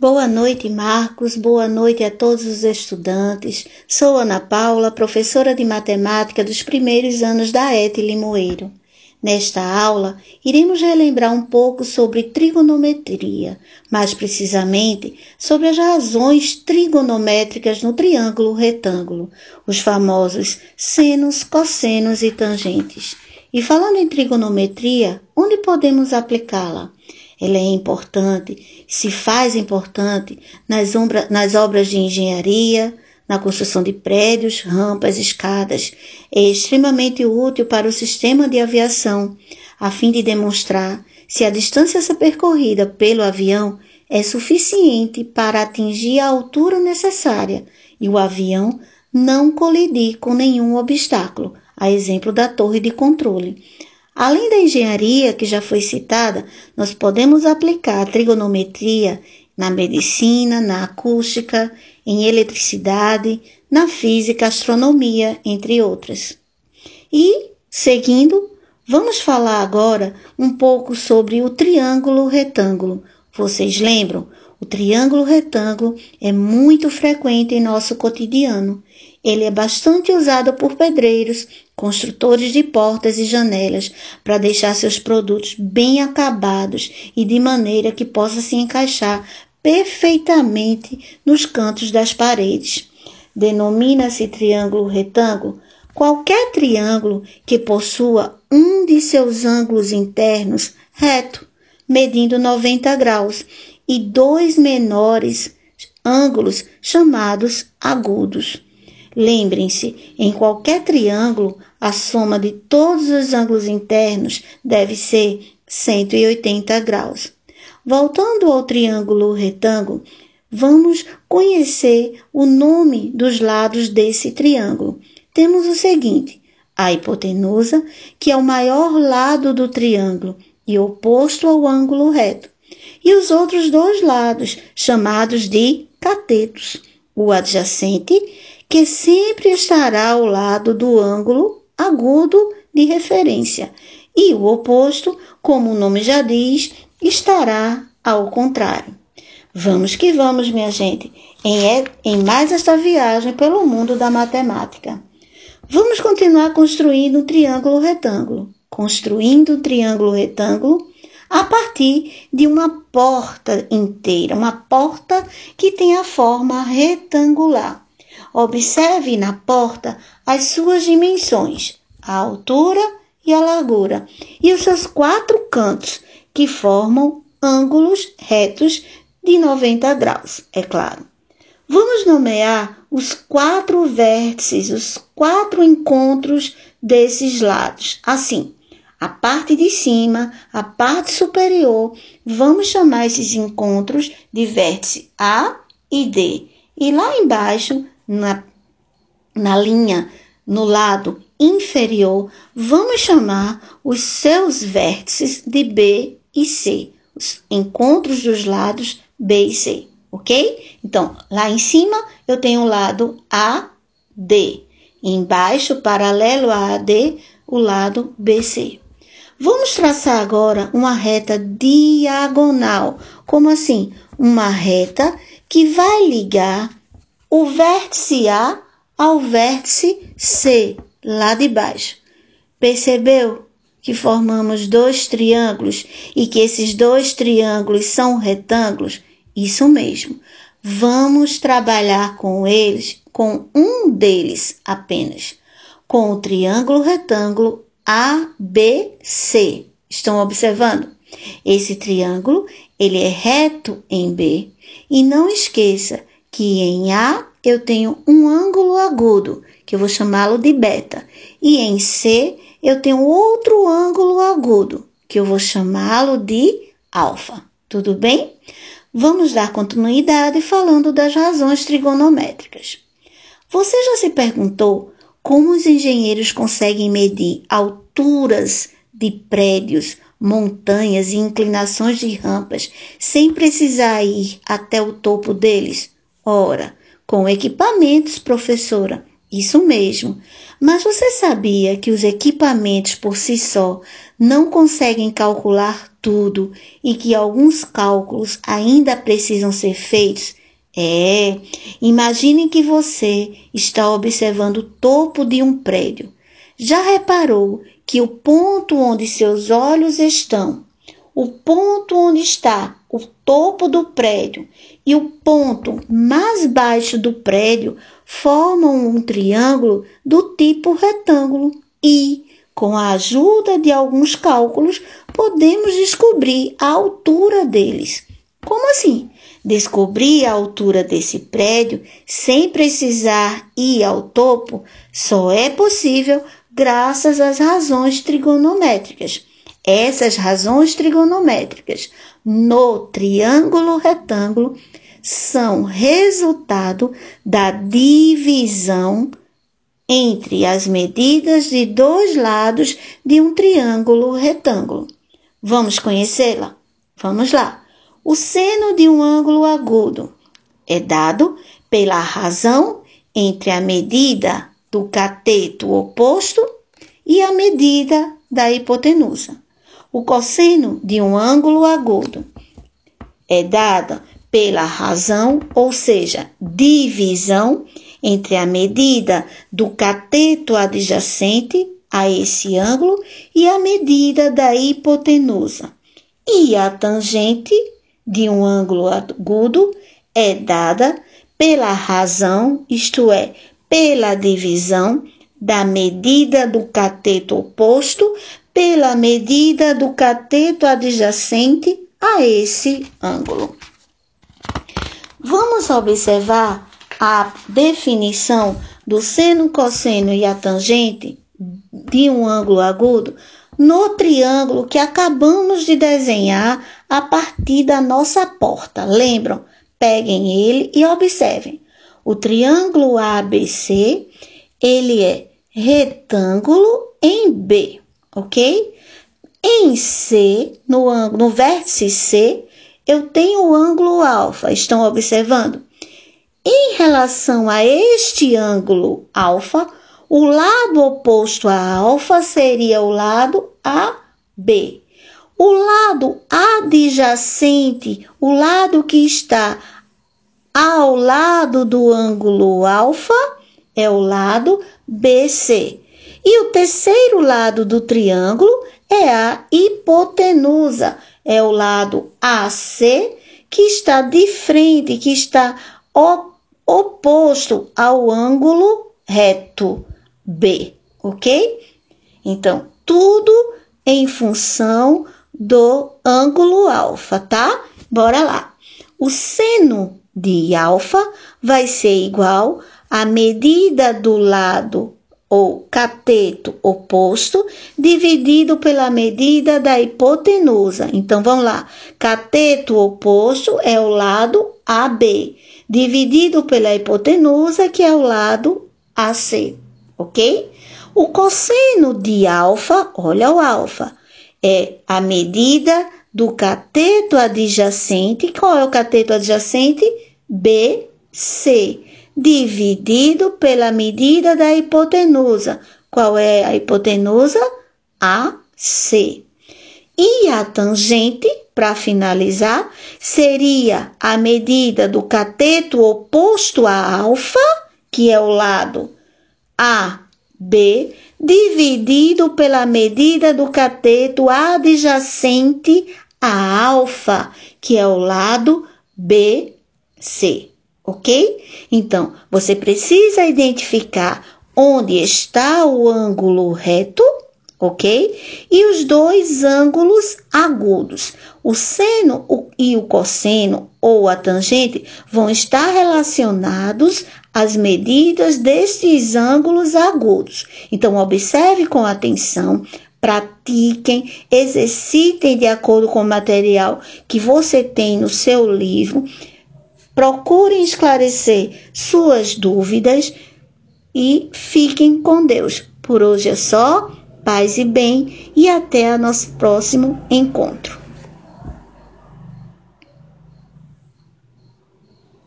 Boa noite, Marcos. Boa noite a todos os estudantes. Sou Ana Paula, professora de matemática dos primeiros anos da ET Limoeiro. Nesta aula, iremos relembrar um pouco sobre trigonometria, mais precisamente sobre as razões trigonométricas no triângulo retângulo, os famosos senos, cossenos e tangentes. E falando em trigonometria, onde podemos aplicá-la? Ela é importante, se faz importante nas, nas obras de engenharia, na construção de prédios, rampas, escadas. É extremamente útil para o sistema de aviação, a fim de demonstrar se a distância a ser percorrida pelo avião é suficiente para atingir a altura necessária e o avião não colidir com nenhum obstáculo, a exemplo da torre de controle. Além da engenharia que já foi citada, nós podemos aplicar a trigonometria na medicina, na acústica, em eletricidade, na física, astronomia, entre outras. E, seguindo, vamos falar agora um pouco sobre o triângulo retângulo. Vocês lembram? O triângulo retângulo é muito frequente em nosso cotidiano. Ele é bastante usado por pedreiros, construtores de portas e janelas, para deixar seus produtos bem acabados e de maneira que possa se encaixar perfeitamente nos cantos das paredes. Denomina-se triângulo retângulo qualquer triângulo que possua um de seus ângulos internos reto, medindo 90 graus, e dois menores ângulos chamados agudos. Lembrem-se, em qualquer triângulo, a soma de todos os ângulos internos deve ser 180 graus. Voltando ao triângulo retângulo, vamos conhecer o nome dos lados desse triângulo. Temos o seguinte: a hipotenusa, que é o maior lado do triângulo e oposto ao ângulo reto, e os outros dois lados, chamados de catetos, o adjacente, que sempre estará ao lado do ângulo agudo de referência, e o oposto, como o nome já diz, estará ao contrário. Vamos que vamos, minha gente, em, em mais esta viagem pelo mundo da matemática. Vamos continuar construindo um triângulo retângulo. Construindo um triângulo retângulo a partir de uma porta inteira, uma porta que tem a forma retangular. Observe na porta as suas dimensões, a altura e a largura, e os seus quatro cantos, que formam ângulos retos de 90 graus, é claro. Vamos nomear os quatro vértices, os quatro encontros desses lados, assim. A parte de cima, a parte superior, vamos chamar esses encontros de vértice A e D. E lá embaixo, na, na linha, no lado inferior, vamos chamar os seus vértices de B e C, os encontros dos lados B e C, ok? Então, lá em cima eu tenho o lado A, D. Embaixo, paralelo a AD, o lado BC. Vamos traçar agora uma reta diagonal. Como assim? Uma reta que vai ligar o vértice A ao vértice C, lá de baixo. Percebeu que formamos dois triângulos e que esses dois triângulos são retângulos? Isso mesmo. Vamos trabalhar com eles, com um deles apenas, com o triângulo retângulo ABC. Estão observando? Esse triângulo, ele é reto em B. E não esqueça que em A eu tenho um ângulo agudo, que eu vou chamá-lo de beta. E em C eu tenho outro ângulo agudo, que eu vou chamá-lo de alfa. Tudo bem? Vamos dar continuidade falando das razões trigonométricas. Você já se perguntou como os engenheiros conseguem medir alturas de prédios, montanhas e inclinações de rampas sem precisar ir até o topo deles? Ora, com equipamentos, professora. Isso mesmo. Mas você sabia que os equipamentos por si só não conseguem calcular tudo e que alguns cálculos ainda precisam ser feitos? É, imagine que você está observando o topo de um prédio. Já reparou que o ponto onde seus olhos estão, o ponto onde está o topo do prédio e o ponto mais baixo do prédio formam um triângulo do tipo retângulo e, com a ajuda de alguns cálculos, podemos descobrir a altura deles. Como assim? Descobrir a altura desse prédio sem precisar ir ao topo só é possível graças às razões trigonométricas. Essas razões trigonométricas no triângulo retângulo são resultado da divisão entre as medidas de dois lados de um triângulo retângulo. Vamos conhecê-la? Vamos lá. O seno de um ângulo agudo é dado pela razão entre a medida do cateto oposto e a medida da hipotenusa. O cosseno de um ângulo agudo é dado pela razão, ou seja, divisão entre a medida do cateto adjacente a esse ângulo e a medida da hipotenusa. E a tangente de um ângulo agudo é dada pela razão, isto é, pela divisão da medida do cateto oposto pela medida do cateto adjacente a esse ângulo. Vamos observar a definição do seno, cosseno e a tangente de um ângulo agudo no triângulo que acabamos de desenhar a partir da nossa porta. Lembram? Peguem ele e observem. O triângulo ABC, ele é retângulo em B, ok? Em C, no, ângulo, no vértice C, eu tenho o ângulo alfa. Estão observando? Em relação a este ângulo alfa, o lado oposto a alfa seria o lado AB. O lado adjacente, o lado que está ao lado do ângulo alfa, é o lado BC. E o terceiro lado do triângulo é a hipotenusa, é o lado AC, que está de frente, que está oposto ao ângulo reto B, ok? Então, tudo em função do ângulo alfa, tá? Bora lá. O seno de alfa vai ser igual à medida do lado ou cateto oposto dividido pela medida da hipotenusa. Então vamos lá. Cateto oposto é o lado AB, dividido pela hipotenusa, que é o lado AC ok? O cosseno de alfa, olha o alfa, é a medida do cateto adjacente. Qual é o cateto adjacente? BC, dividido pela medida da hipotenusa. Qual é a hipotenusa? AC. E a tangente, para finalizar, seria a medida do cateto oposto a alfa, que é o lado AB dividido pela medida do cateto adjacente a alfa, que é o lado BC, ok? Então, você precisa identificar onde está o ângulo reto, ok? E os dois ângulos agudos. O seno e o cosseno ou a tangente vão estar relacionados as medidas destes ângulos agudos. Então, observe com atenção, pratiquem, exercitem de acordo com o material que você tem no seu livro. Procurem esclarecer suas dúvidas e fiquem com Deus. Por hoje é só, paz e bem, e até nosso próximo encontro.